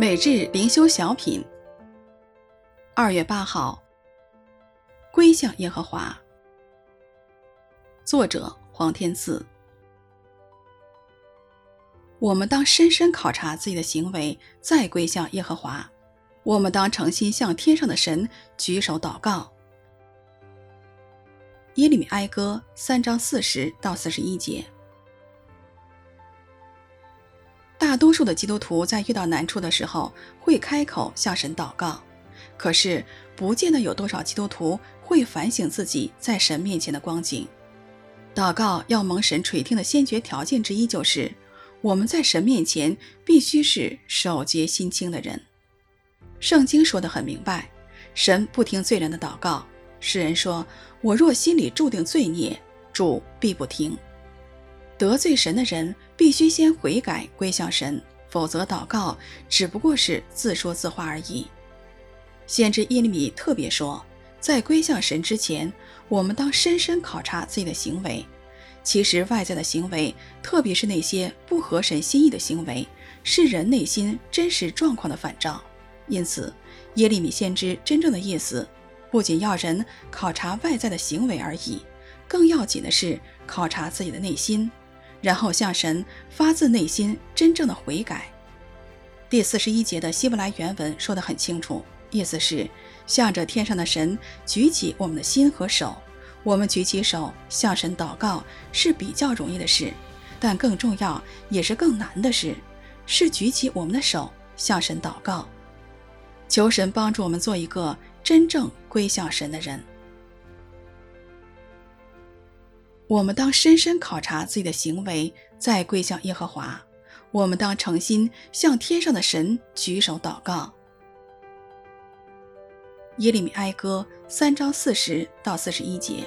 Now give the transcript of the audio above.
每日灵修小品，二月八号，归向耶和华。作者黄天赐。我们当深深考察自己的行为，再归向耶和华。我们当诚心向天上的神举手祷告。耶利米哀歌三章四十到四十一节。大多数的基督徒在遇到难处的时候会开口向神祷告，可是不见得有多少基督徒会反省自己在神面前的光景。祷告要蒙神垂听的先决条件之一就是，我们在神面前必须是手洁心清的人。圣经说得很明白，神不听罪人的祷告。诗人说：“我若心里注定罪孽，主必不听。”得罪神的人必须先悔改归向神，否则祷告只不过是自说自话而已。先知耶利米特别说，在归向神之前，我们当深深考察自己的行为。其实外在的行为，特别是那些不合神心意的行为，是人内心真实状况的反照。因此，耶利米先知真正的意思，不仅要人考察外在的行为而已，更要紧的是考察自己的内心。然后向神发自内心真正的悔改。第四十一节的希伯来原文说得很清楚，意思是向着天上的神举起我们的心和手。我们举起手向神祷告是比较容易的事，但更重要也是更难的事，是举起我们的手向神祷告。求神帮助我们做一个真正归向神的人。我们当深深考察自己的行为，再跪向耶和华。我们当诚心向天上的神举手祷告。耶利米哀歌三章四十到四十一节。